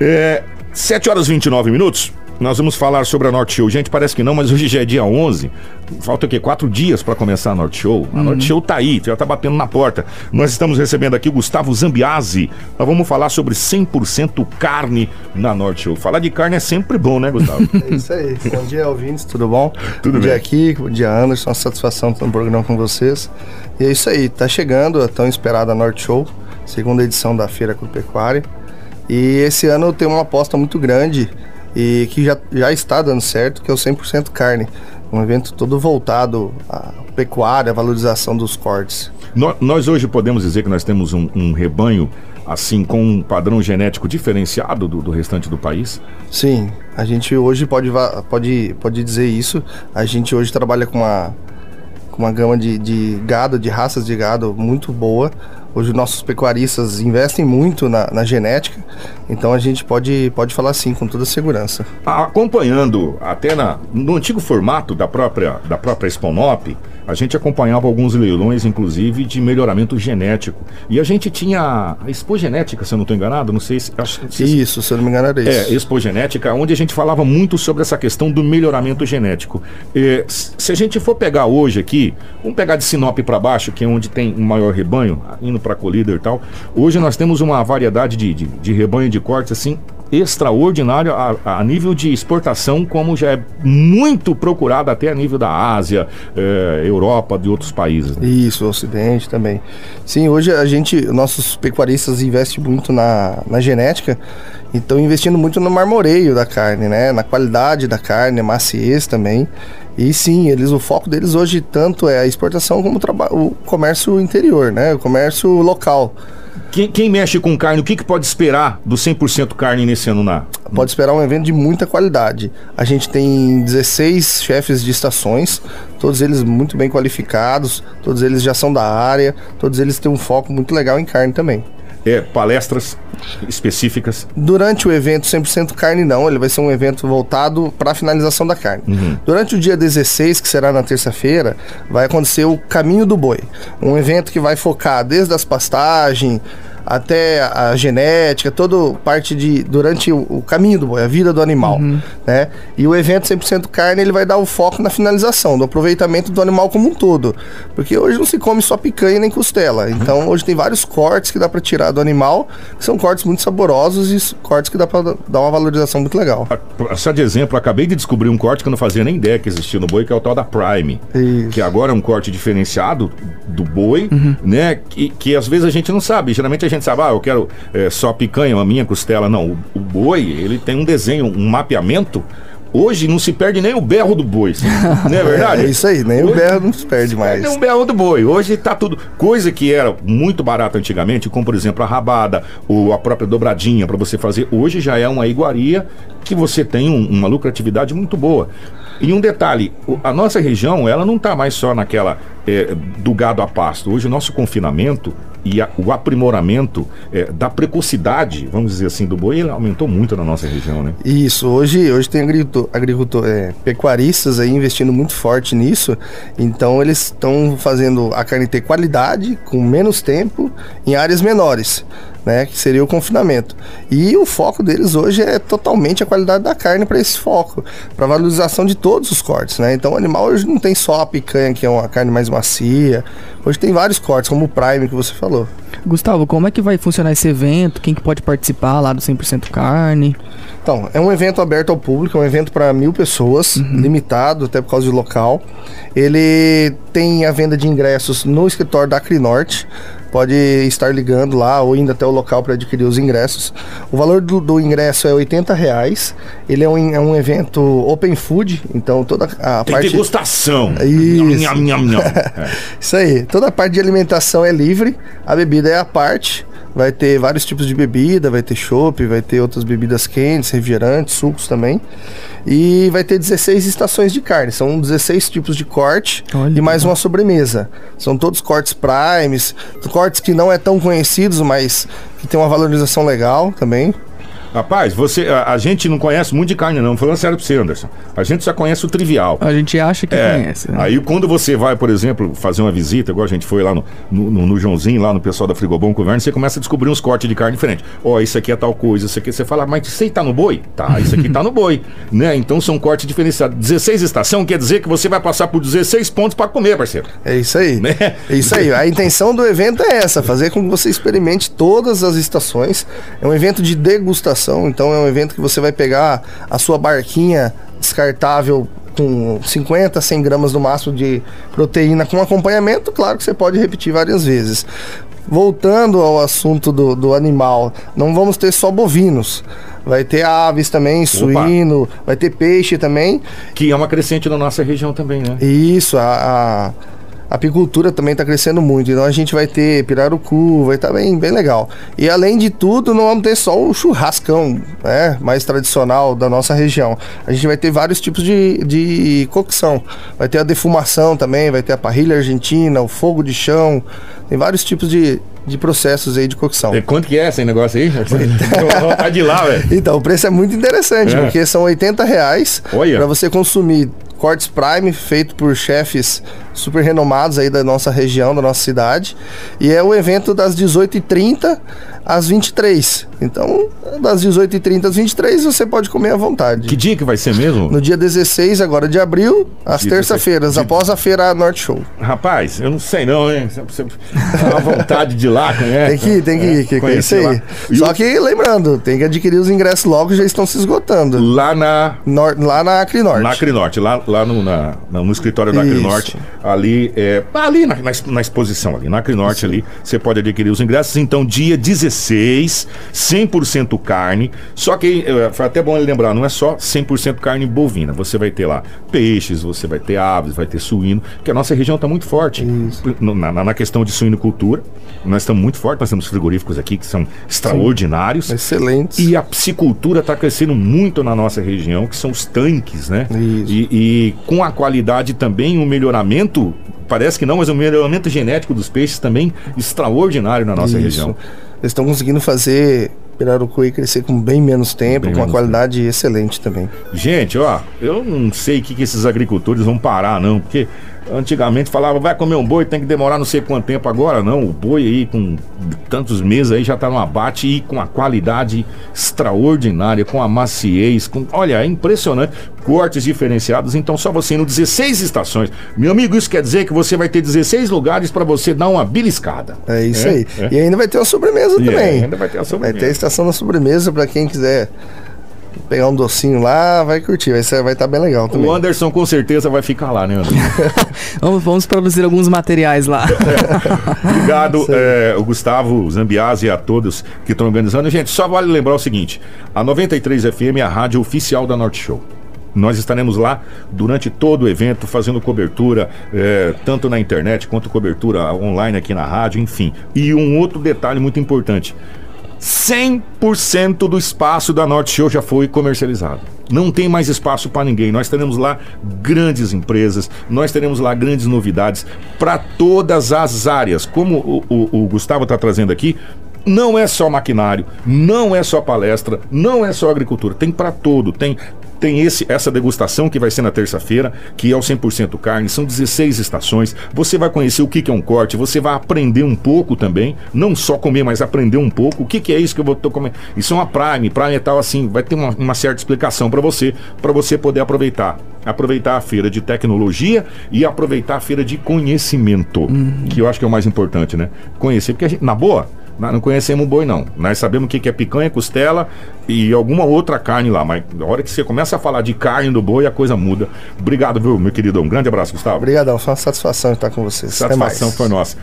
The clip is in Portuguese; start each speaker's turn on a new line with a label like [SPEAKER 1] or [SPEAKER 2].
[SPEAKER 1] É, 7 horas e 29 minutos. Nós vamos falar sobre a Norte Show. Gente, parece que não, mas hoje já é dia 11. Falta o quê? Quatro dias para começar a Norte Show. A Norte Show tá aí, já tá batendo na porta. Nós estamos recebendo aqui o Gustavo Zambiase. Nós vamos falar sobre 100% carne na Norte Show. Falar de carne é sempre bom, né, Gustavo?
[SPEAKER 2] É isso aí. Bom dia, ouvintes, tudo bom?
[SPEAKER 1] Tudo
[SPEAKER 2] bom
[SPEAKER 1] bem.
[SPEAKER 2] dia aqui, bom dia, Anderson. Uma satisfação estar no programa com vocês. E é isso aí, tá chegando a tão esperada Norte Show, segunda edição da Feira Agropecuária. E esse ano tem uma aposta muito grande e que já, já está dando certo, que é o 100% carne. Um evento todo voltado à pecuária, à valorização dos cortes.
[SPEAKER 1] No- nós hoje podemos dizer que nós temos um, um rebanho, assim, com um padrão genético diferenciado do, do restante do país?
[SPEAKER 2] Sim, a gente hoje pode, pode, pode dizer isso. A gente hoje trabalha com uma, com uma gama de, de gado, de raças de gado muito boa. Hoje nossos pecuaristas investem muito na, na genética, então a gente pode, pode falar sim com toda segurança.
[SPEAKER 1] Acompanhando até na, no antigo formato da própria, da própria Sponop, a gente acompanhava alguns leilões, inclusive, de melhoramento genético. E a gente tinha a Expo Genética, se eu não estou enganado, não sei se. Acho, não sei se-
[SPEAKER 2] Isso, se eu não me engano era isso.
[SPEAKER 1] É, Expo Genética, onde a gente falava muito sobre essa questão do melhoramento genético. É, se a gente for pegar hoje aqui, vamos pegar de Sinop para baixo, que é onde tem um maior rebanho, indo para Colíder e tal. Hoje nós temos uma variedade de, de, de rebanho de cortes assim extraordinário a, a nível de exportação, como já é muito procurado até a nível da Ásia, é, Europa, de outros países. né?
[SPEAKER 2] Isso, o Ocidente também. Sim, hoje a gente, nossos pecuaristas investem muito na, na genética, então investindo muito no marmoreio da carne, né? Na qualidade da carne, maciez também. E sim, eles o foco deles hoje tanto é a exportação como o, o comércio interior, né? O comércio local.
[SPEAKER 1] Quem, quem mexe com carne, o que, que pode esperar do 100% carne nesse ano na?
[SPEAKER 2] Pode esperar um evento de muita qualidade. A gente tem 16 chefes de estações, todos eles muito bem qualificados, todos eles já são da área, todos eles têm um foco muito legal em carne também.
[SPEAKER 1] É, palestras específicas.
[SPEAKER 2] Durante o evento 100% carne não, ele vai ser um evento voltado para a finalização da carne. Durante o dia 16, que será na terça-feira, vai acontecer o Caminho do Boi, um evento que vai focar desde as pastagens até a genética, toda parte de durante o, o caminho do boi, a vida do animal, né? E o evento 100% carne, ele vai dar o foco na finalização, do aproveitamento do animal como um todo, porque hoje não se come só picanha nem costela. Então, hoje tem vários cortes que dá para tirar do animal, que são cortes muito saborosos e cortes que dá para dar uma valorização muito legal.
[SPEAKER 1] Ah, Só de exemplo, acabei de descobrir um corte que eu não fazia nem ideia que existia no boi, que é o tal da Prime.
[SPEAKER 2] Isso.
[SPEAKER 1] Que agora é um corte diferenciado do boi, né? Que, que às vezes a gente não sabe. Geralmente a gente sabe, ah, eu quero é, só picanha, a minha costela. Não, o, o boi, ele tem um desenho, um mapeamento. Hoje não se perde nem o berro do boi, não é verdade?
[SPEAKER 2] É isso aí, nem o
[SPEAKER 1] Hoje-
[SPEAKER 2] berro não se perde mais.
[SPEAKER 1] Tem um berro do boi. Hoje tá tudo. Coisa que era muito barata antigamente, como por exemplo a rabada, ou a própria dobradinha para você fazer. Hoje já é uma iguaria que você tem um- uma lucratividade muito boa. E um detalhe, o- a nossa região, ela não tá mais só naquela é, do gado a pasto. Hoje o nosso confinamento e a- o aprimoramento é, da precocidade, vamos dizer assim, do boi, ele aumentou muito na nossa região, né?
[SPEAKER 2] Isso, hoje, hoje tem agricultor, agricultor é, pecuaristas aí investindo muito forte nisso, então eles estão fazendo a carne ter qualidade, com menos tempo, em áreas menores, né, que seria o confinamento. E o foco deles hoje é totalmente a qualidade da carne para esse foco, para valorização de todos os cortes, né? Então o animal hoje não tem só a picanha, que é uma carne mais macia, hoje tem vários cortes, como o prime que você falou.
[SPEAKER 3] Gustavo, como é que vai funcionar esse evento? Quem que pode participar lá do 100% carne?
[SPEAKER 2] Então, é um evento aberto ao público, é um evento para mil pessoas, limitado até por causa do local. Ele tem a venda de ingressos no escritório da Acrinorte. Pode estar ligando lá ou indo até o local para adquirir os ingressos. O valor do, do ingresso é 80 reais. Ele é um, é um evento open food, então toda a
[SPEAKER 1] Tem
[SPEAKER 2] parte.
[SPEAKER 1] degustação.
[SPEAKER 2] Isso.
[SPEAKER 1] Nham, nham, nham. É.
[SPEAKER 2] Isso aí. Toda a parte de alimentação é livre, a bebida é à parte. Vai ter vários tipos de bebida, vai ter chopp, vai ter outras bebidas quentes, refrigerantes, sucos também. E vai ter 16 estações de carne, são 16 tipos de corte
[SPEAKER 3] Olha
[SPEAKER 2] e mais uma sobremesa. São todos cortes primes, cortes que não é tão conhecidos, mas que tem uma valorização legal também.
[SPEAKER 1] Rapaz, você, a, a gente não conhece muito de carne, não. Falando sério pra você, Anderson. A gente só conhece o trivial.
[SPEAKER 3] A gente acha que
[SPEAKER 1] É,
[SPEAKER 3] conhece. né?
[SPEAKER 1] Aí quando você vai, por exemplo, fazer uma visita, igual a gente foi lá no, no, no- no Joãozinho, lá no pessoal da Frigobom Governo, você começa a descobrir uns cortes de carne diferentes. Ó, isso aqui é tal coisa, isso aqui você fala, mas isso aí tá no boi? Tá, isso aqui tá no boi. Né? Então são cortes diferenciados. 16 estação quer dizer que você vai passar por 16 pontos pra comer, parceiro.
[SPEAKER 2] É isso aí.
[SPEAKER 1] Né?
[SPEAKER 2] É isso aí. A intenção do evento é essa, fazer com que você experimente todas as estações. É um evento de degustação, então é um evento que você vai pegar a sua barquinha descartável com 50, 100 gramas no máximo de proteína com acompanhamento, claro que você pode repetir várias vezes. Voltando ao assunto do, do animal, não vamos ter só bovinos. Vai ter aves também, suíno, vai ter peixe também.
[SPEAKER 1] Que é uma crescente na nossa região também, né?
[SPEAKER 2] Isso, a, a a apicultura também está crescendo muito. Então a gente vai ter pirarucu, vai estar bem, bem legal. E além de tudo, não vamos ter só o churrascão, né? Mais tradicional da nossa região. A gente vai ter vários tipos de, de cocção. Vai ter a defumação também, vai ter a parrilha argentina, o fogo de chão. Tem vários tipos de, de processos aí de cocção.
[SPEAKER 1] E Quanto que é esse negócio aí? tá de lá, velho.
[SPEAKER 2] Então, o preço é muito interessante,
[SPEAKER 1] É.
[SPEAKER 2] porque são 80 reais para você consumir cortes prime feito por chefes super renomados aí da nossa região, da nossa cidade. E é o evento das 18h30 às 23 Então, das 18h30 às 23 você pode comer à vontade.
[SPEAKER 1] Que dia que vai ser mesmo?
[SPEAKER 2] No dia 16 agora de abril, às terça-feiras,
[SPEAKER 1] 16.
[SPEAKER 2] após a feira Norte Show.
[SPEAKER 1] Rapaz, eu não sei não, hein? Você tem uma vontade de ir lá, conhece?
[SPEAKER 2] Tem que ir, tem que ir, que é isso aí.
[SPEAKER 1] lá. E
[SPEAKER 2] Só
[SPEAKER 1] o-
[SPEAKER 2] que lembrando, tem que adquirir os ingressos logo, já estão se esgotando.
[SPEAKER 1] Lá na
[SPEAKER 2] Nor- lá na Acrinorte.
[SPEAKER 1] Na Acrinorte, lá, lá no, na- no escritório da
[SPEAKER 2] Isso.
[SPEAKER 1] Acrinorte, ali, é, ali na, na, na exposição ali, na Acrinorte ali, você pode adquirir os ingressos. Então, dia 16, 100% carne. Só que, é, foi até bom ele lembrar, não é só 100% carne bovina. Você vai ter lá peixes, você vai ter aves, vai ter suíno, porque a nossa região está muito forte na, na- na questão de suinocultura. Nós estamos muito fortes, nós temos frigoríficos aqui que são extraordinários.
[SPEAKER 2] Excelentes.
[SPEAKER 1] E a piscicultura está crescendo muito na nossa região, que são os tanques, né?
[SPEAKER 2] Isso.
[SPEAKER 1] E, e com a qualidade também, um melhoramento, parece que não, mas um melhoramento genético dos peixes também extraordinário na nossa
[SPEAKER 2] Isso.
[SPEAKER 1] região.
[SPEAKER 2] Eles estão conseguindo fazer Pirarucuí crescer com bem menos tempo,
[SPEAKER 1] Bem
[SPEAKER 2] com uma
[SPEAKER 1] menos
[SPEAKER 2] qualidade excelente também.
[SPEAKER 1] Gente, ó, eu não sei o que, que esses agricultores vão parar, não, porque antigamente falava, vai comer um boi, tem que demorar não sei quanto tempo. Agora não, o boi aí com tantos meses aí já tá no abate e com a qualidade extraordinária, com a maciez, com. Olha, é impressionante. Cortes diferenciados, então só você indo 16 estações. Meu amigo, isso quer dizer que você vai ter 16 lugares para você dar uma beliscada.
[SPEAKER 2] É isso
[SPEAKER 1] É,
[SPEAKER 2] aí.
[SPEAKER 1] é.
[SPEAKER 2] E ainda vai ter uma sobremesa
[SPEAKER 1] E
[SPEAKER 2] também.
[SPEAKER 1] ainda vai ter a
[SPEAKER 2] Vai
[SPEAKER 1] sobremesa.
[SPEAKER 2] ter a estação da sobremesa para quem quiser pegar um docinho lá, vai curtir. Vai estar vai tá bem legal também.
[SPEAKER 1] O Anderson com certeza vai ficar lá, né?
[SPEAKER 3] Vamos, vamos produzir alguns materiais lá.
[SPEAKER 1] Obrigado, é, o Gustavo Zambiase e a todos que estão organizando. Gente, só vale lembrar o seguinte: a 93 FM é a rádio oficial da Norte Show. Nós estaremos lá durante todo o evento, fazendo cobertura, é, tanto na internet quanto cobertura online aqui na rádio, enfim. E um outro detalhe muito importante: 100% do espaço da Norte Show já foi comercializado. Não tem mais espaço para ninguém. Nós teremos lá grandes empresas, nós teremos lá grandes novidades para todas as áreas. Como o, o- o Gustavo está trazendo aqui, não é só maquinário, não é só palestra, não é só agricultura, tem para todo. Tem tem esse, essa degustação que vai ser na terça-feira, que é o 100% carne, são 16 estações. Você vai conhecer o que, que é um corte, você vai aprender um pouco também, não só comer, mas aprender um pouco. O que, que é isso que eu vou comendo? Isso é uma Prime, Prime é tal assim, vai ter uma, uma certa explicação para você, para você poder aproveitar. Aproveitar a feira de tecnologia e aproveitar a feira de conhecimento, que eu acho que é o mais importante, né? Conhecer, porque gente, na boa, nós não conhecemos boi, não. Nós sabemos o que que é picanha, costela e alguma outra carne lá. Mas na hora que você começa a falar de carne do boi, a coisa muda. Obrigado, viu, meu querido? Um grande abraço, Gustavo.
[SPEAKER 2] Obrigadão, foi uma satisfação estar com vocês.
[SPEAKER 1] Satisfação foi nossa.